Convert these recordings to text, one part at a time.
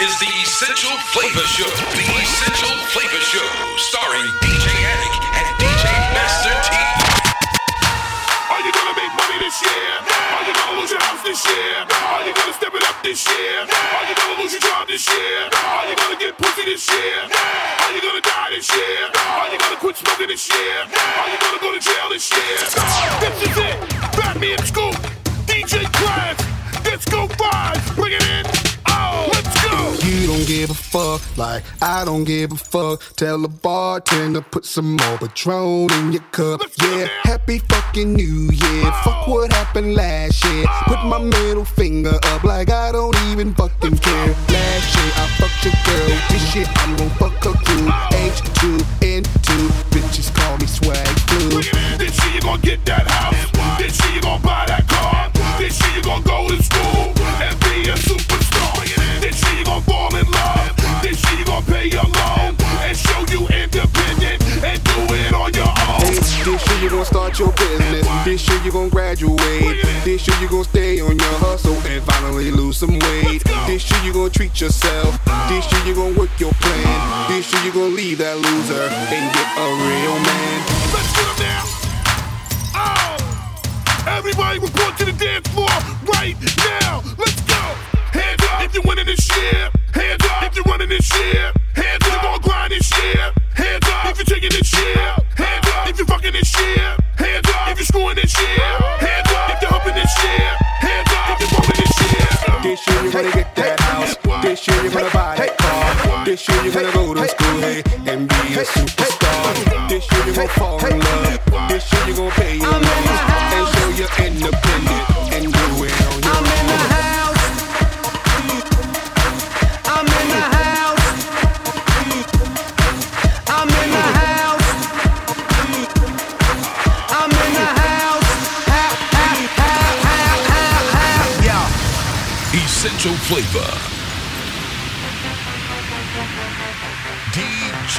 is the Essential Flavor Show. The Essential Flavor Show, starring DJ Attic and DJ Master T. Are you gonna make money this year? Are you gonna lose your house this year? Are you gonna step it up this year? Are you gonna lose your job this year? Are you gonna get pussy this year? Are you gonna die this year? Are you gonna quit smoking this year? Are you gonna go to jail this year? This is it. And Scoop. DJ Class. Disco Vibes. Bring it in. You don't give a fuck, like I don't give a fuck. Tell the bartender put some more Patron in your cup. Yeah, happy fucking New Year. Fuck what happened last year. Put my middle finger up like I don't even fucking care. Last year I fucked your girl. This year I'm gon' fuck her crew. H2N2, bitches call me swag flu. Bring it in. This year you gonna get that house. This year you gonna buy that car. This year you gonna go to school year you gonna pay your loan and show you independent and do it on your own. Hey, this year you gon' start your business. This year you gon' graduate. This year you gon' stay on your hustle and finally lose some weight. This year you gon' treat yourself. Uh. This year you gon' work your plan. Uh. This year you gon' leave that loser and get a real man. Let's get 'em now. Oh, everybody report to the dance floor right now. Let's go. Up if winning this year. Hands up if you're running this year. Hands up if you're gonna grind this year. Hands up if you're taking this year. Hands up if you're fucking this year. Hands up if you're screwing this year. Hands up if you're humping this year. Hands up if you're this year. This year you're gonna get that house. This year you're gonna buy that car. This year you're gonna go to school, hey, and be a superstar. This year you're gonna fall in love. This year you're gonna pay your Flavor. DJ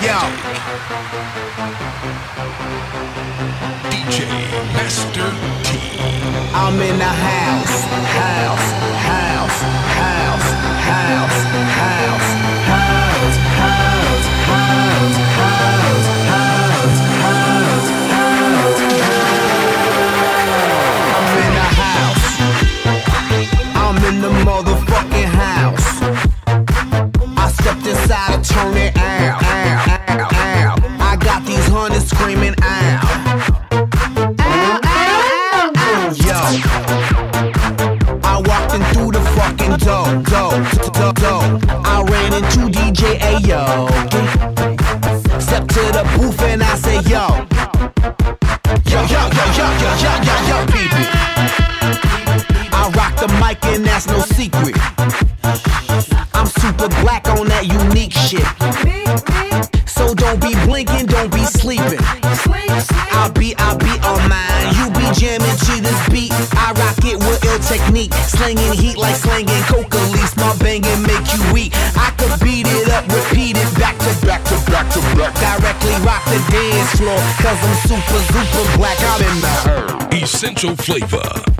Yo. Essential Flavor.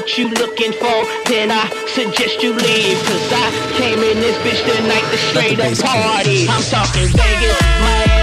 what you looking for, then I suggest you leave. Cause I came in this bitch tonight to straight up party. I'm talking Vegas, Miami.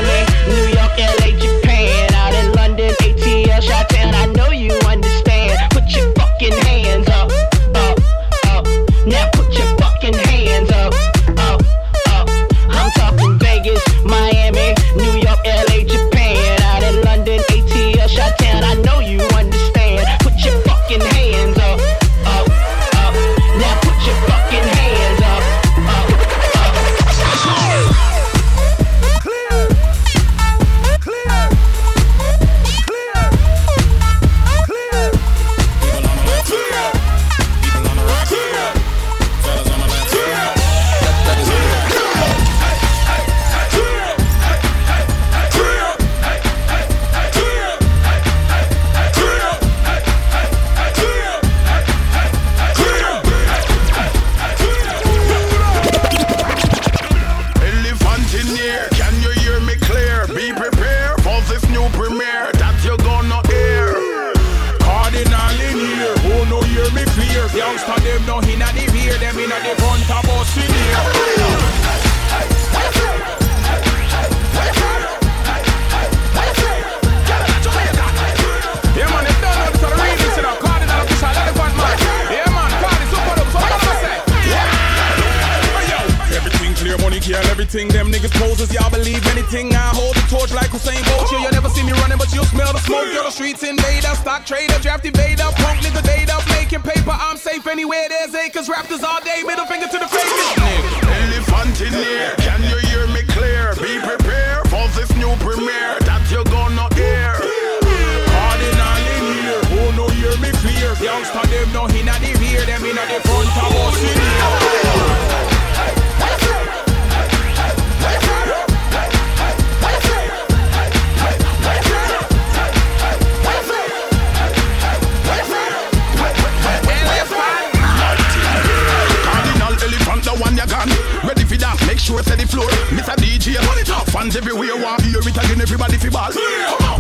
sure say the floor. Mr. DJ, put it up. Fans everywhere want to hear it again. Everybody fi ball.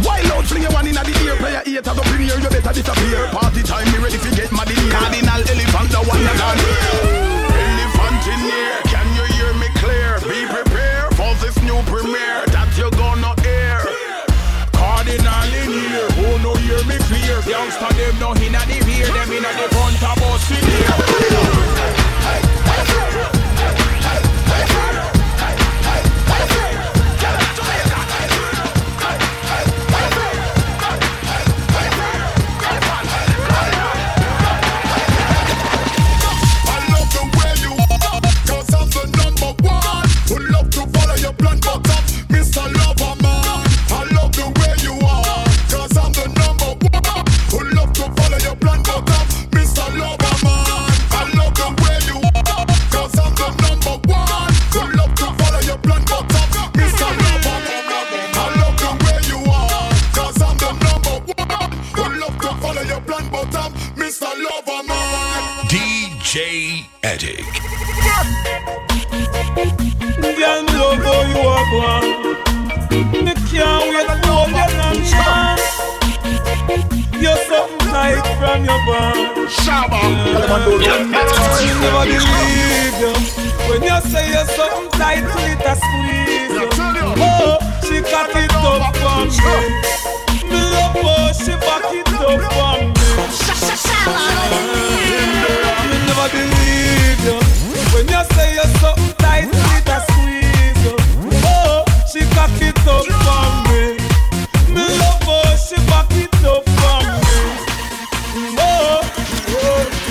Why loud fling your one inna the ear? Player eight at the premiere, you better disappear. Party time, me ready to get mad in here. Cardinal elephant, the one that gone. Elephant in here, can you hear me clear? Be prepared for this new premiere that you're gonna hear. Cardinal in here, who no hear me clear? Youngster them no inna the ear, them inna the front of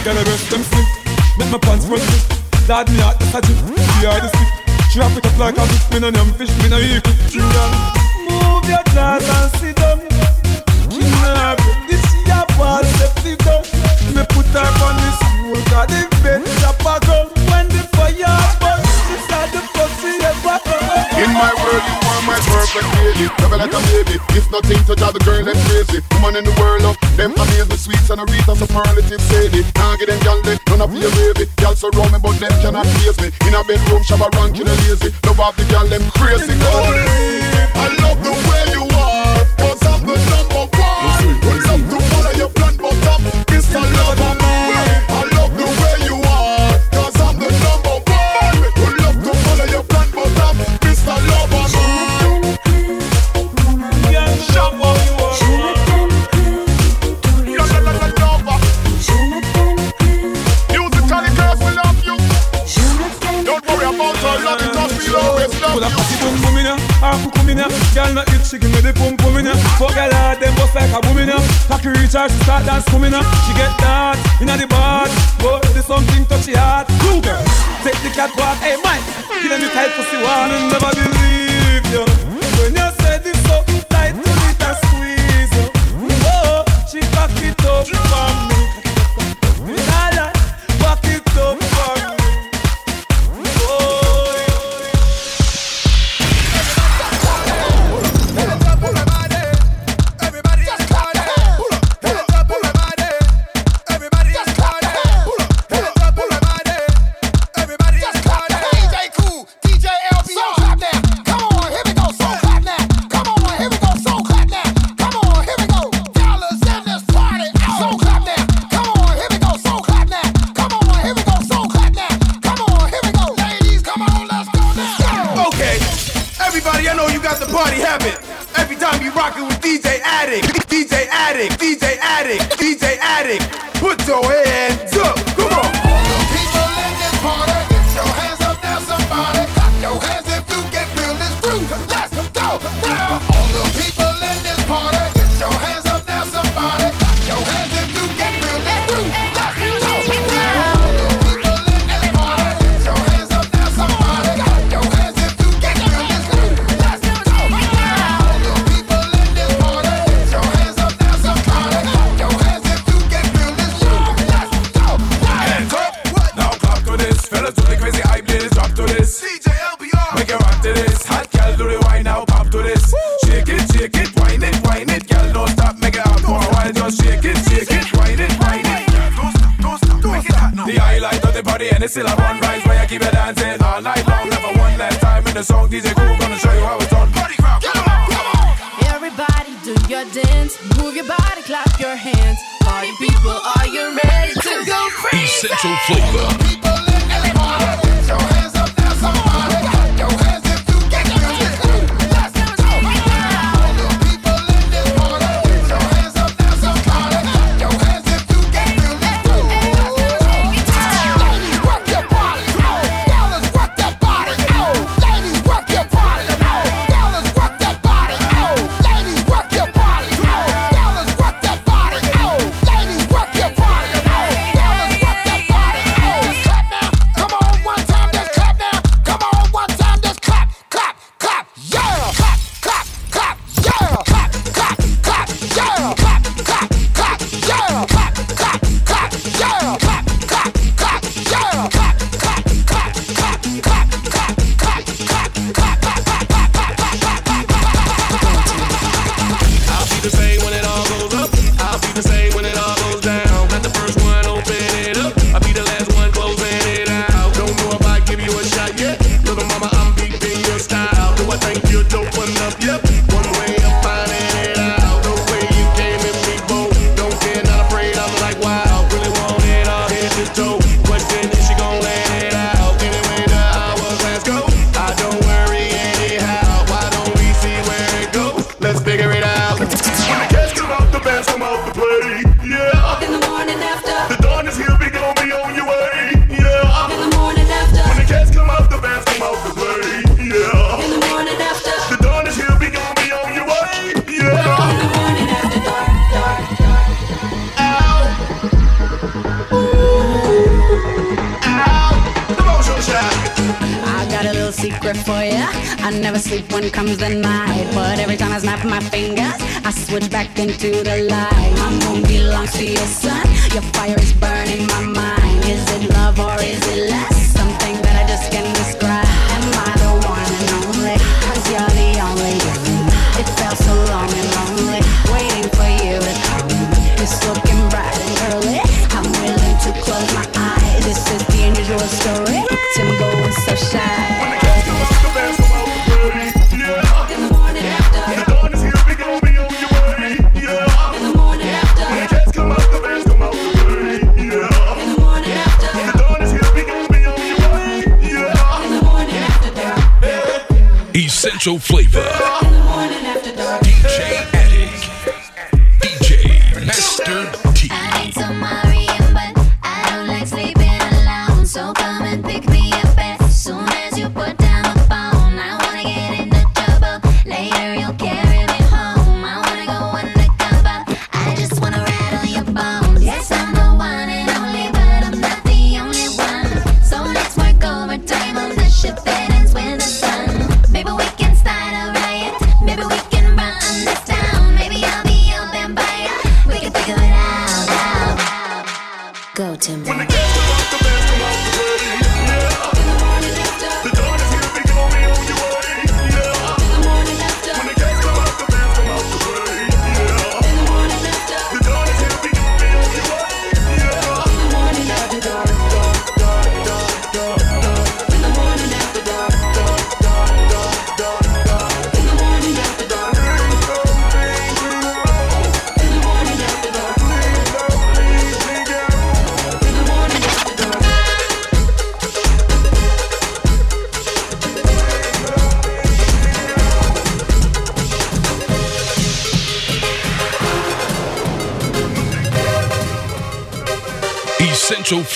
Girl, I rest them sleep. Make my pants run loose. Dad, me out, that's a jip. She hard to sleep. She wrap it up like a fish. Me no name fish, me no eat. Children, move your jaws and sit down. Kidnap, this is your let's sit down. Me put her on this wall, got the bed. In my world, you are my perfect lady. Never like a baby. It's nothing to drive the girl them crazy. Woman in the world of them amaze the sweets and a wreath and superlative sadie. Now get them gal, they none of your baby. Gal so round me, but them cannot face me. In a bedroom, shabba rank, a lazy. Love off the gal, them crazy. Holy, I love the way you are, cause I'm the number one. Love the one of your plan, but I'm me now. Girl not eat chicken with the pum pum in Fuck a lot, them bust like a boom in Cocky recharge, she start dance coming up. She get that in the bar, but there's something touchy heart. Two girl take the cat walk. Hey Mike, give them the tight pussy one and never believe ya. When you say this something tight to it and squeeze you. Oh, she cock it up for me. Central flavor.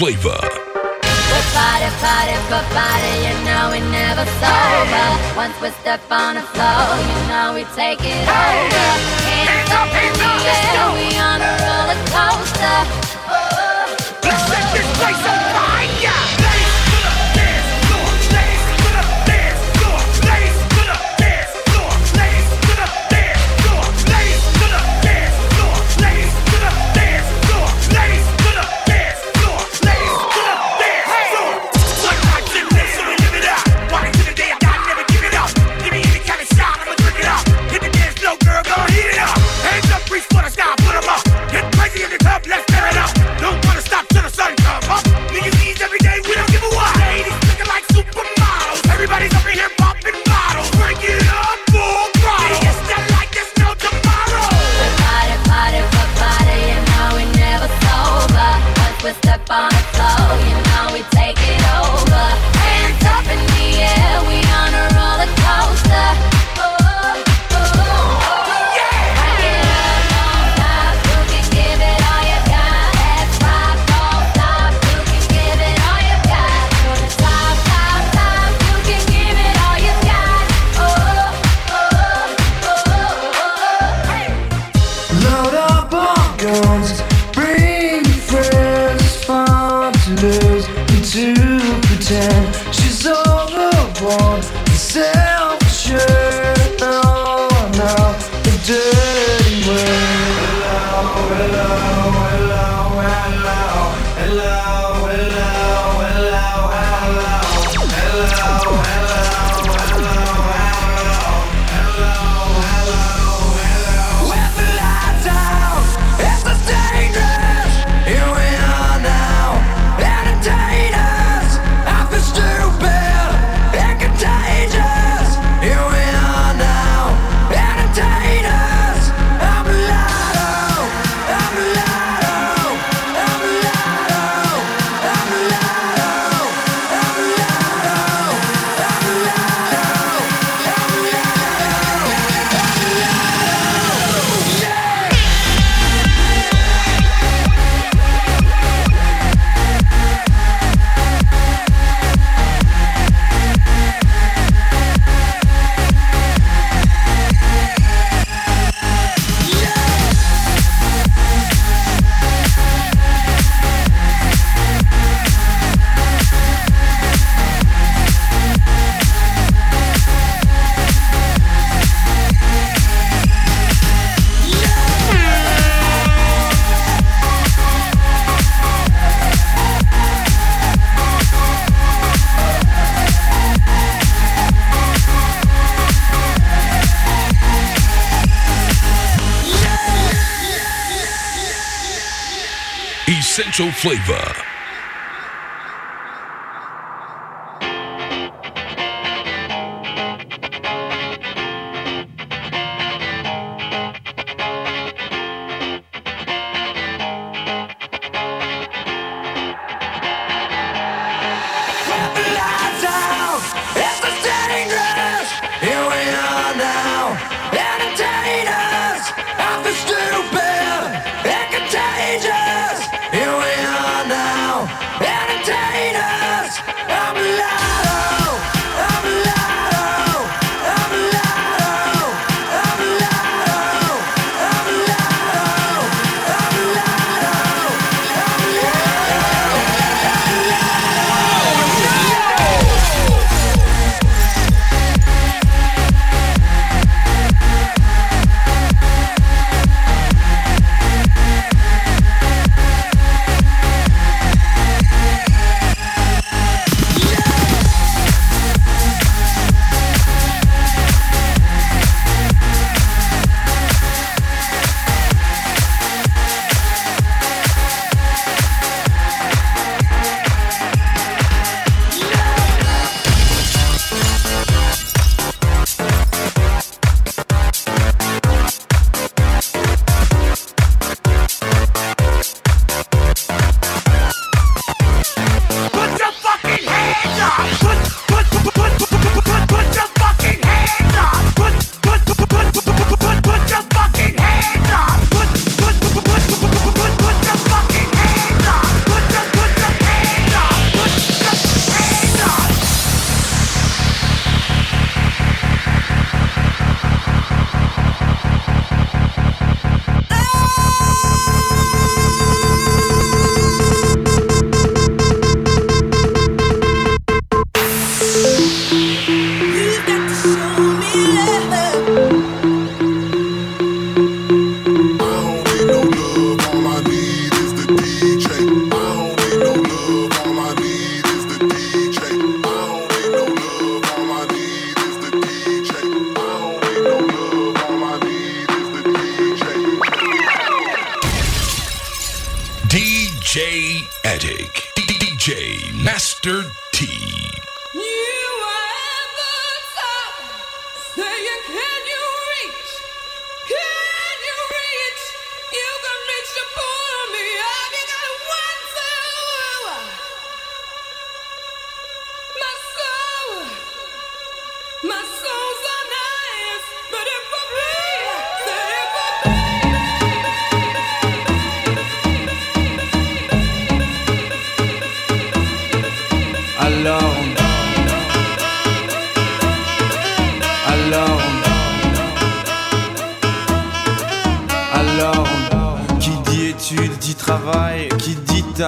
flavor. We're party, party, for party, you know we never sober. Once we step on the floor, you know we take it over. Hands up in the air, we on a roller coaster. Oh, oh, oh. special flavor.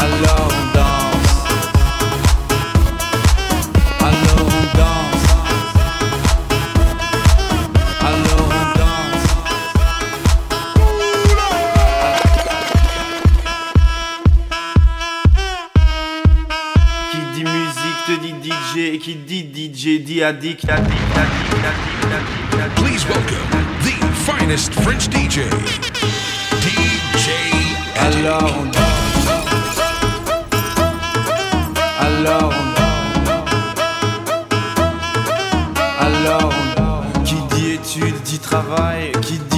Alors on danse. Alors on danse. Alors on danse. Qui dit musique te dit DJ, et qui dit DJ dit addict, addict, addict, addict, addict, addict. Please welcome the finest French DJ, DJ Attic. Alors on danse. Alors Alors Qui dit études dit travail Qui dit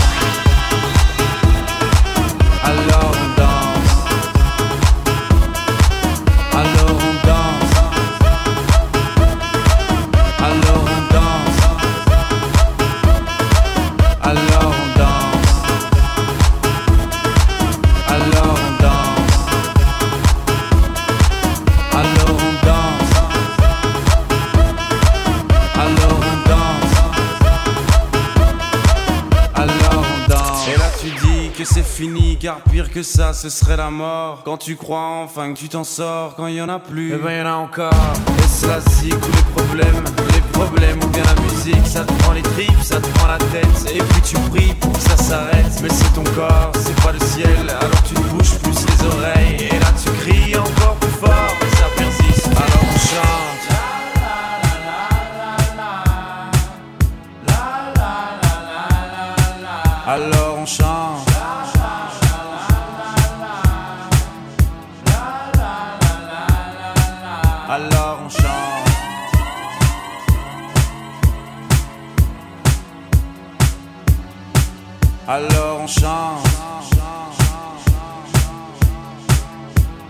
alors ce serait la mort. Quand tu crois enfin que tu t'en sors, quand il y en a plus, eh ben y en a encore. Et cela zig tous les problèmes, les problèmes ou bien la musique, ça te prend les tripes, ça te prend la tête. Et puis tu pries pour que ça s'arrête, mais c'est ton corps, c'est pas le ciel. Alors tu te bouges plus les oreilles, et là tu cries encore plus fort,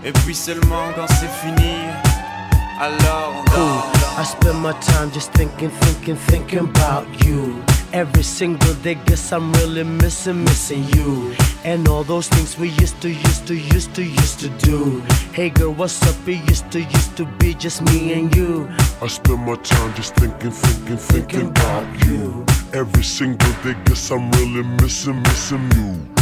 Et puis seulement quand c'est fini, alors on cool. I spend my time just thinking, thinking, thinking about you. Every single day, guess I'm really missing, missing you. And all those things we used to, used to, used to, used to do. Hey girl, what's up? It used to, used to be just me and you. I spend my time just thinking, thinking, thinking about you. Every single day, guess I'm really missing, missing you.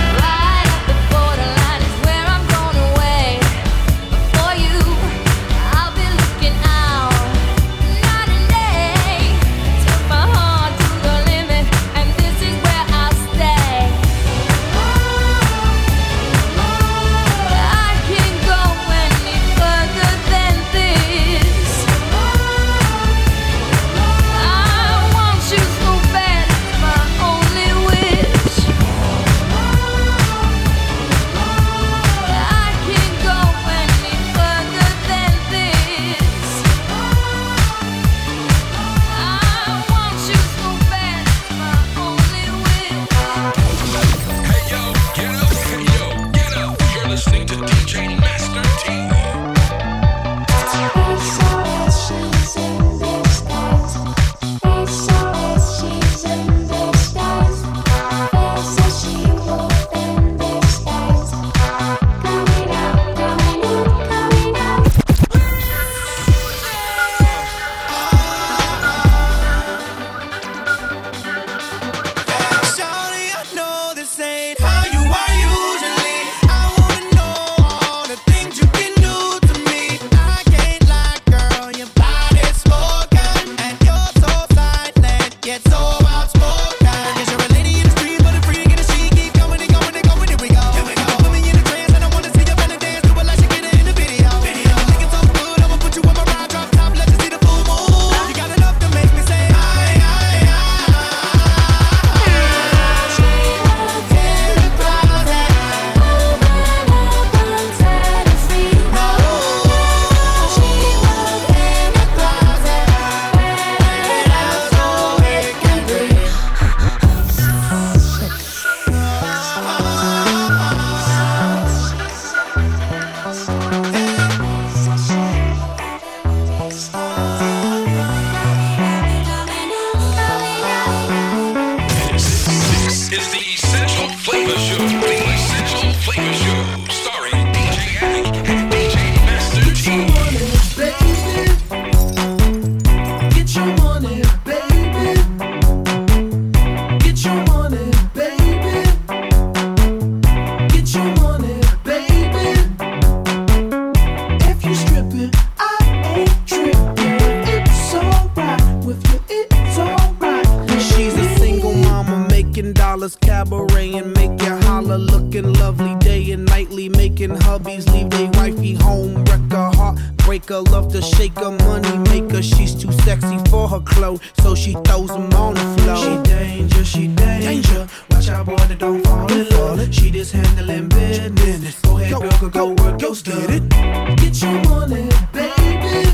is handling business. Go ahead, girl, go, go work your stuff. Get your money, baby.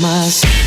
Must.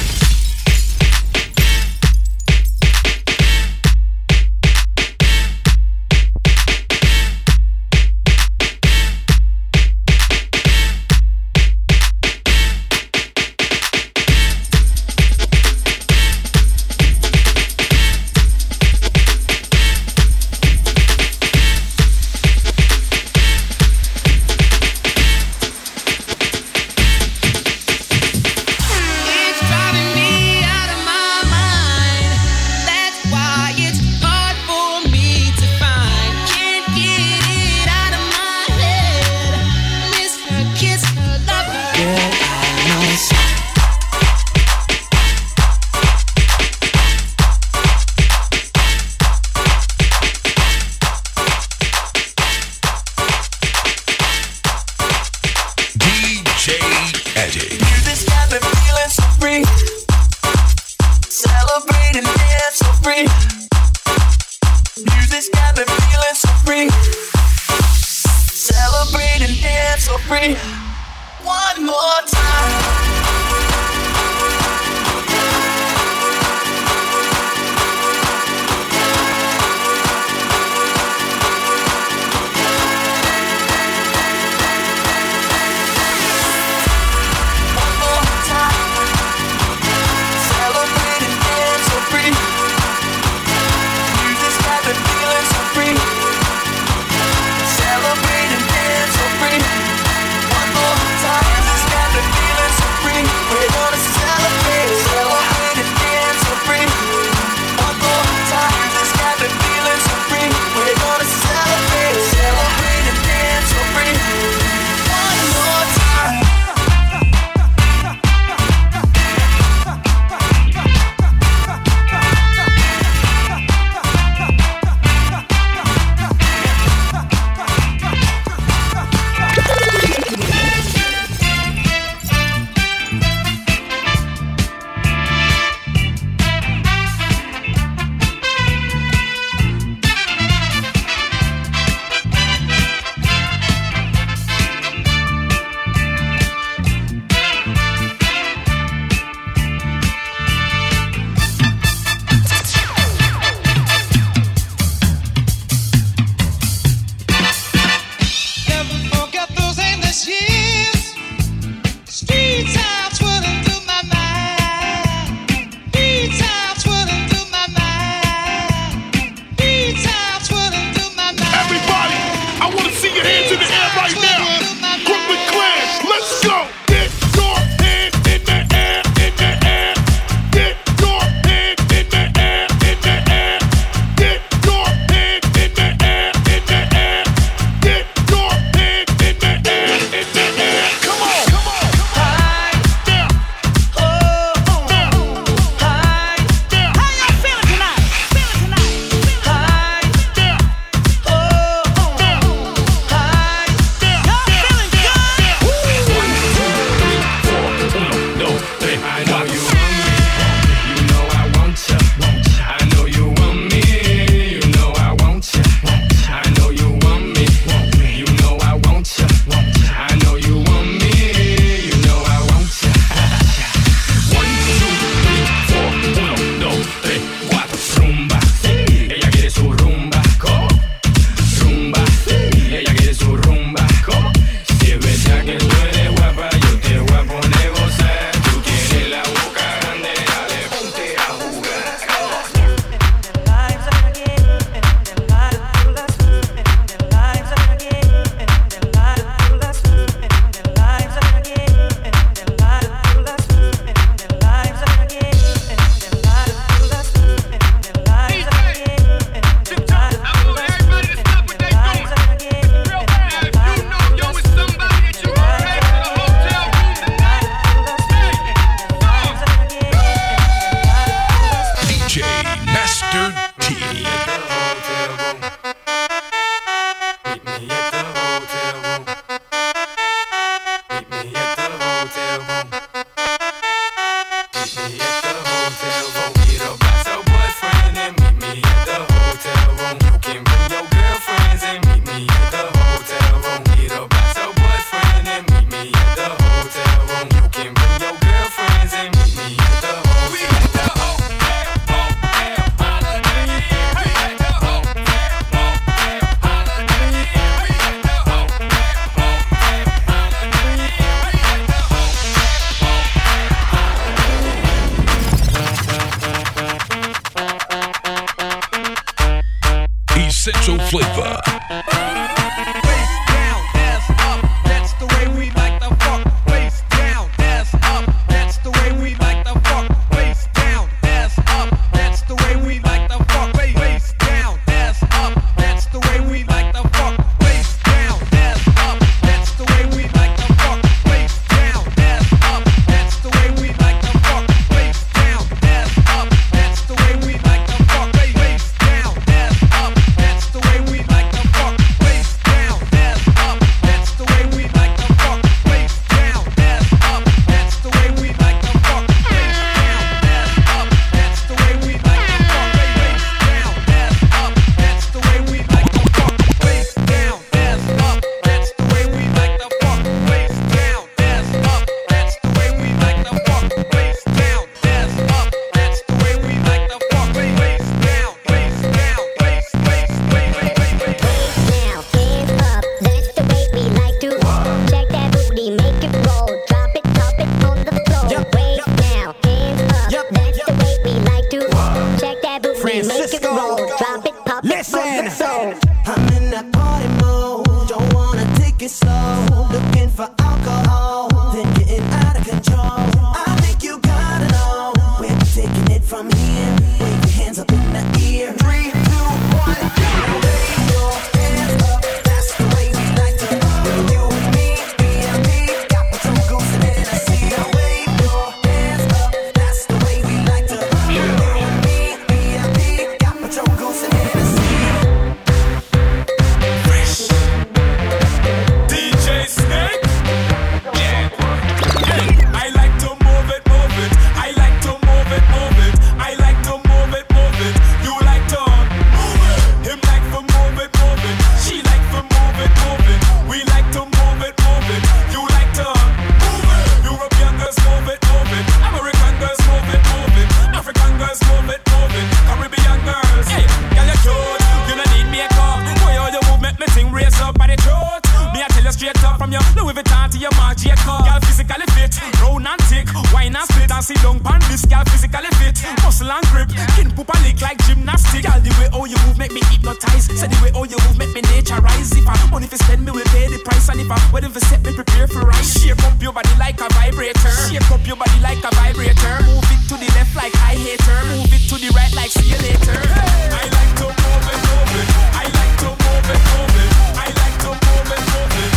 on to your magic car. Girl physically fit, round and thick. Wine and split dancing sit down this. Girl physically fit, muscle and grip. Skin poop and lick like gymnastic. Girl, the way all you move make me hypnotize. Say the way all you move make me nature rise. If I money for spend, me will pay the price. And if I wedding for set, me prepare for rise. Shape up your body like a vibrator. Shape up your body like a vibrator. Move it to the left like I hate her. Move it to the right like see you later. Hey. I like to move it, move it. I like to move it, move it. I like to move it, move it.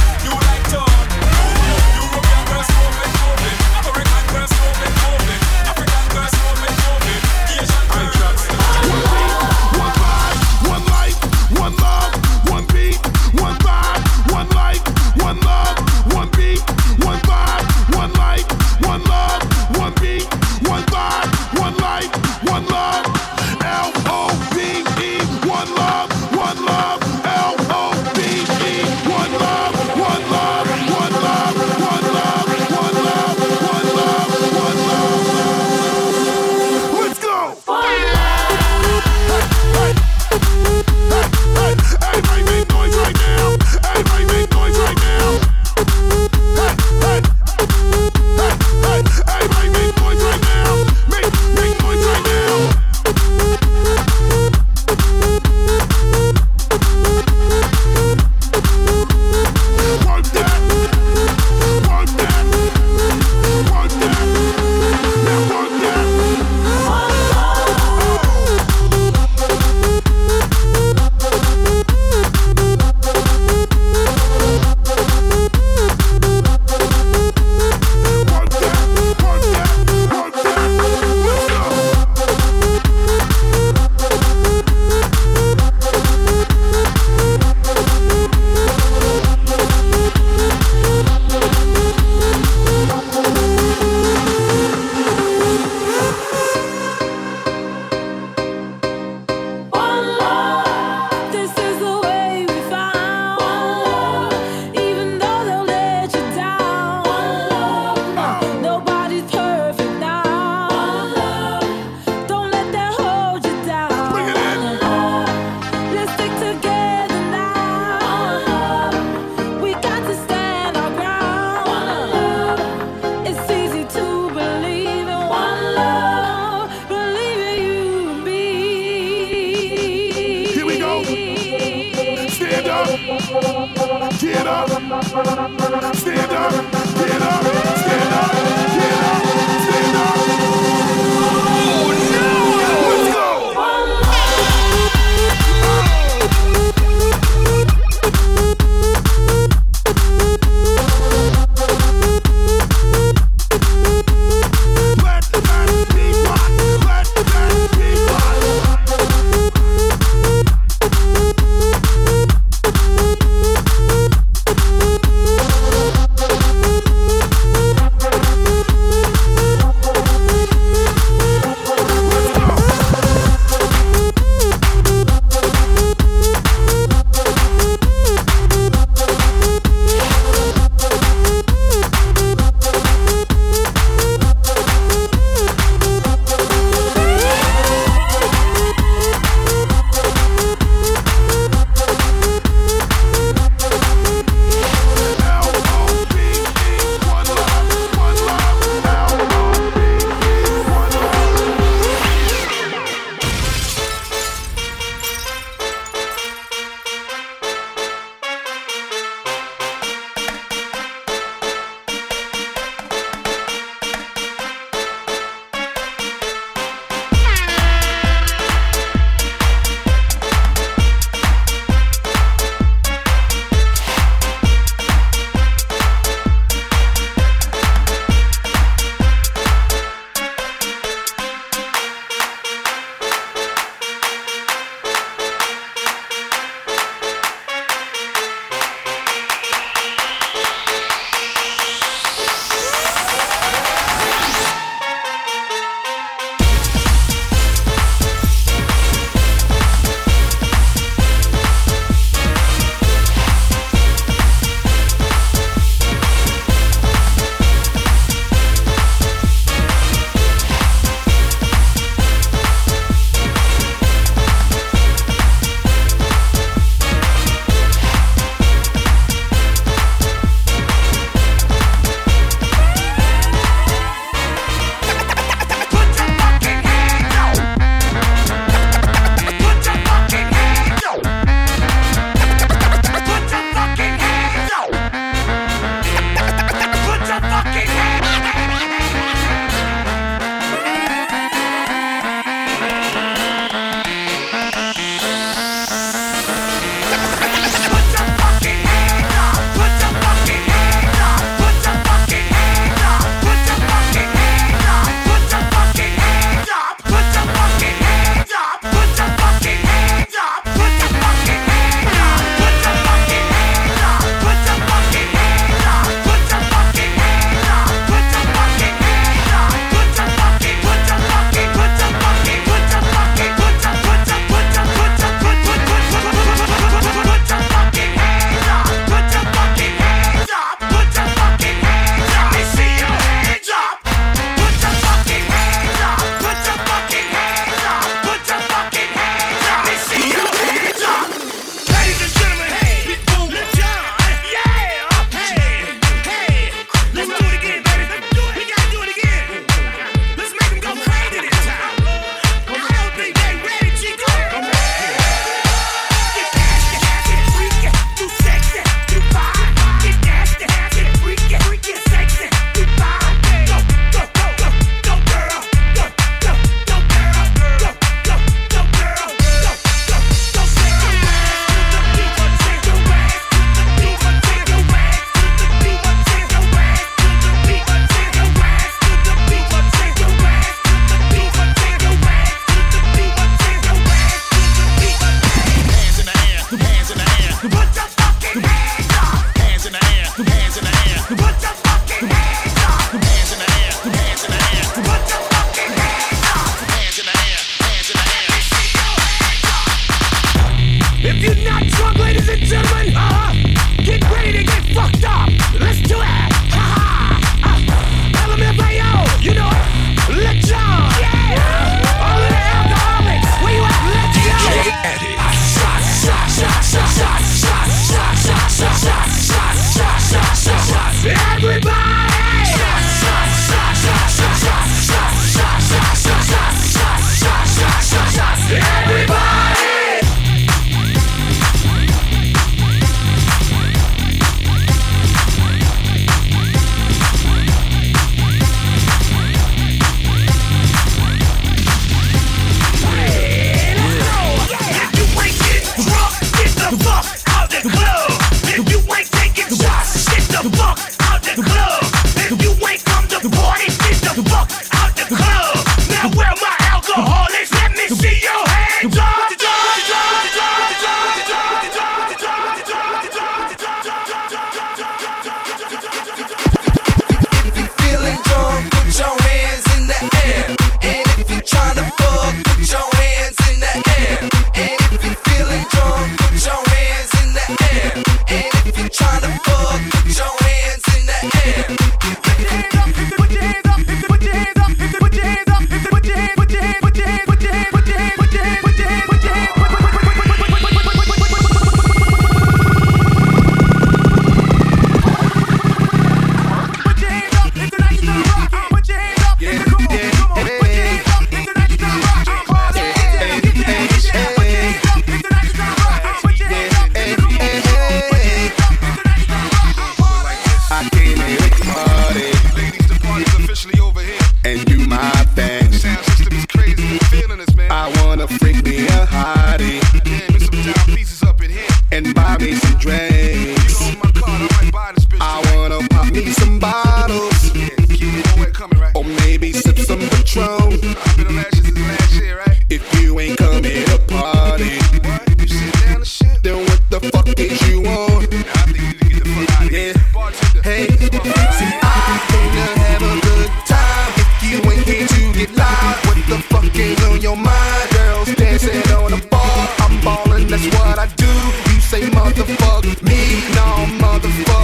Motherfuck me, no motherfuck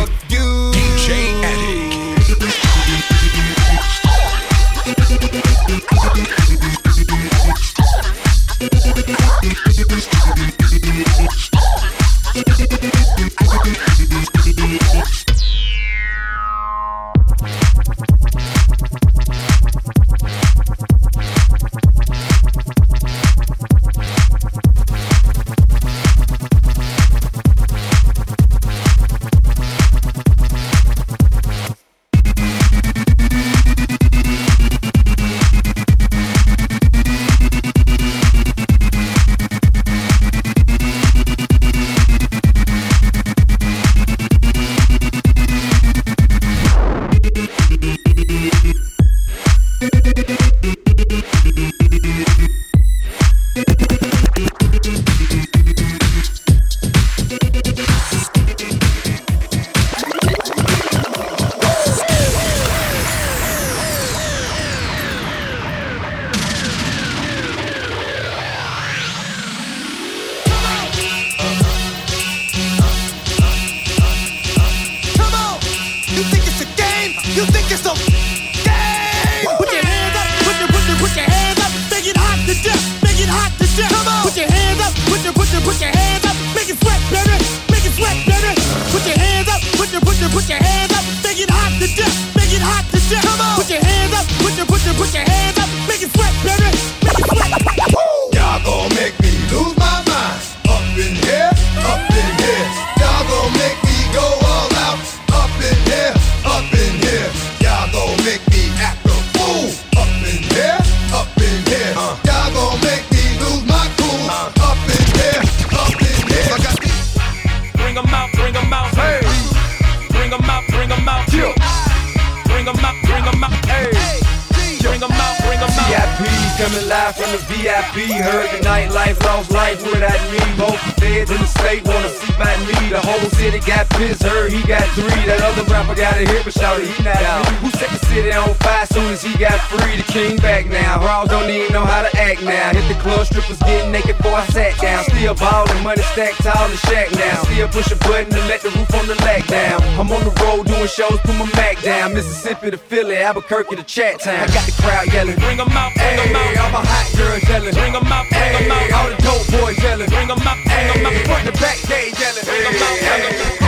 live from the VIP. Heard the nightlife, lost life without me. Both the feds in the state wanna see by me. The whole city got pissed, heard he got three. That other rapper got a hit, but shouted he not me. Who set the city on fire soon as he got free? The king back now. Brawls don't even know how to act now. Hit the club, strippers getting naked before I sat down. Still ballin', money stacked tall in shack now. Still push a button to let the roof on the lack down. I'm on the road doing shows, put my Mac down. Mississippi to Philly, Albuquerque to Chat Town. I got the crowd yelling. Bring 'em out, bring 'em out. All my hot girls yelling. Bring 'em out, bring 'em Hey, out. all the dope boys yelling. Bring 'em out, bring 'em out. Front to back, they yelling. Bring 'em out, bring 'em out.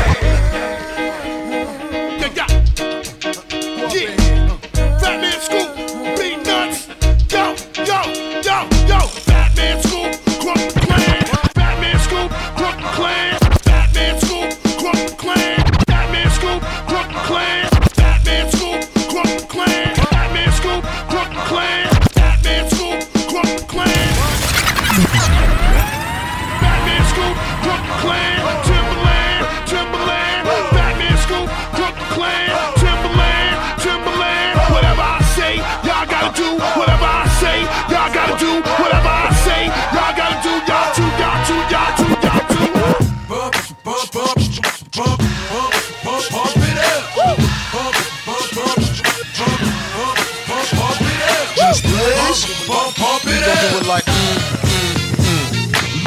It up. do it like mm, mm, mm.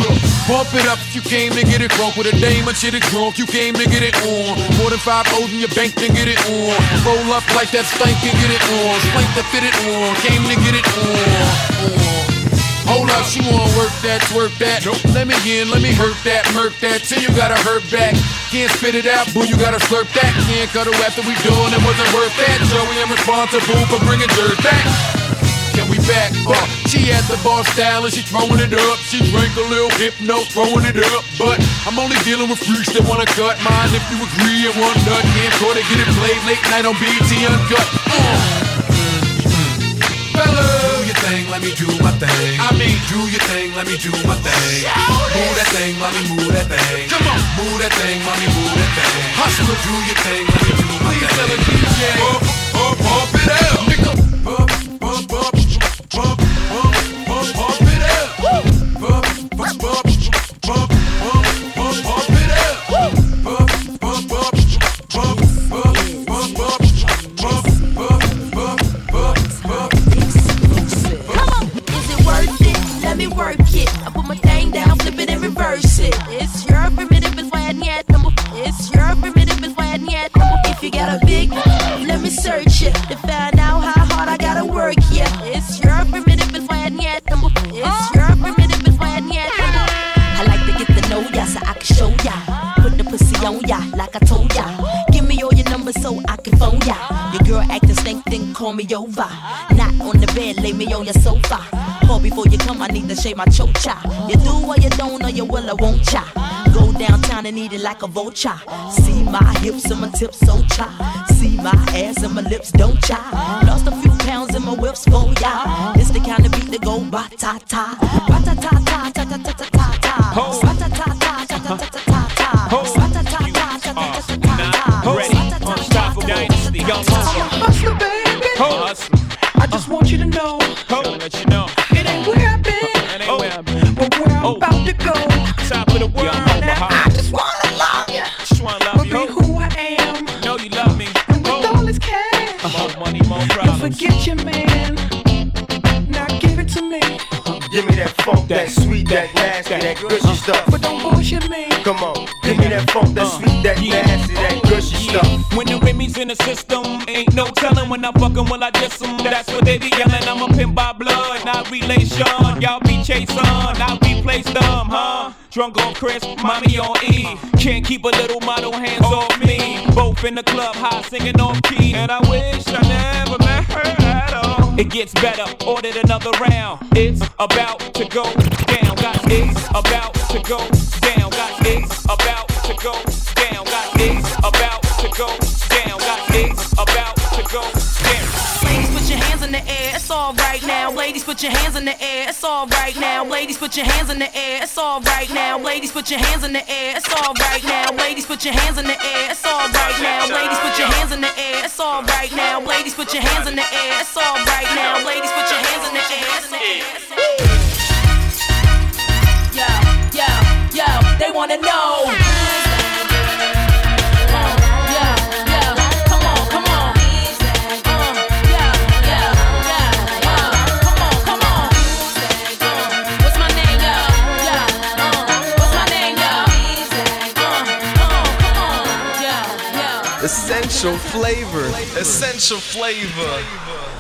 Look, Bump it up if you came to get it drunk with a dame or shit it drunk. You came to get it on. More than five O's in your bank to get it on. Roll up like that stank and get it on. Spank to fit it on. Came to get it on. on. Hold up, she wanna work that, twerk that. Let me in, let me hurt that, murk that. Till you gotta hurt back. Can't spit it out, boo, you gotta slurp that. Can't cut her after we done, it wasn't worth that. Joey, I'm responsible for bringing dirt back. Can we back up? She at the bar style and she throwing it up. She drank a little hypno, throwing it up. But I'm only dealing with freaks that wanna cut mine. If you agree and one nut, can't try to get it played late night on BET Uncut. Uh. Fellas, do your thing, let me do my thing. I mean, do your thing, let me do my thing. Move that thing, mommy, move that thing. Come on, move that thing, mommy, move that thing. Hustle, do your thing, let me do my thing. Tell a DJ, pump, pump, pump it up, nigga. Pump, pump, pump, You got a big, let me search it to find out how hard I gotta work. Yeah, it's your primitive I need number. It's your primitive I need number. I like to get to know ya so I can show ya. Put the pussy on ya like I told ya. Give me all your numbers so I can phone ya. Your girl acting stink, then call me over. Not on the bed, lay me on your sofa. Call before you come, I need to shave my chocha. You do or you don't, or you will or won't cha. Go downtown and eat it like a vulture. See my hips and my tips so cha. See my ass and my lips don't cha. Lost a few pounds in my whips for ya. It's the kind of beat that go ba ta ta. Ba ta ta ta ta ta ta ta ta ta. Ba ta ta ta ta ta ta ta ta ta. Ba ta ta ta ta ta ta ta ta ta. Ready, unstoppable dynasty, young hustler. Hustler, baby. I just want you to know. let you know. It ain't where I've been. It ain't where I've been. But where I'm oh. about to go. Top of the world. Now, I just wanna love you. Just wanna love you. Be who I am. Know you love me. And with oh. all this cash. More money, more Don't forget your man. Now give it to me. Give me that funk, that sweet, that nasty, that gushy uh. stuff. But don't bullshit me. Come on, give me that funk, that uh. sweet, that nasty, that stuff. When the Remy's in the system, ain't no telling when I fuck 'em, will I diss 'em? That's what they be yelling. I'm a pimp by blood, not relation. Y'all be chasing, I replace them, huh? Drunk on Cris, mommy on E. Can't keep a little model hands off me. Both in the club, high singing off key. And I wish I never met her at all. It gets better, ordered another round. It's about to go down. Got it's about to go down. Got it's about to go all right now. Ladies, put your hands in the air. It's all right now. Ladies, put your hands in the air. It's all right now. Ladies, put your hands in the air. It's all right now. Ladies, put your hands in the air. It's all right now. Ladies, put your hands in the air. It's all right now. Ladies, put your hands in the air. It's all right now. Ladies, put your hands in the air. Yo, yo, yo, they wanna know. Essential flavor. Essential flavor.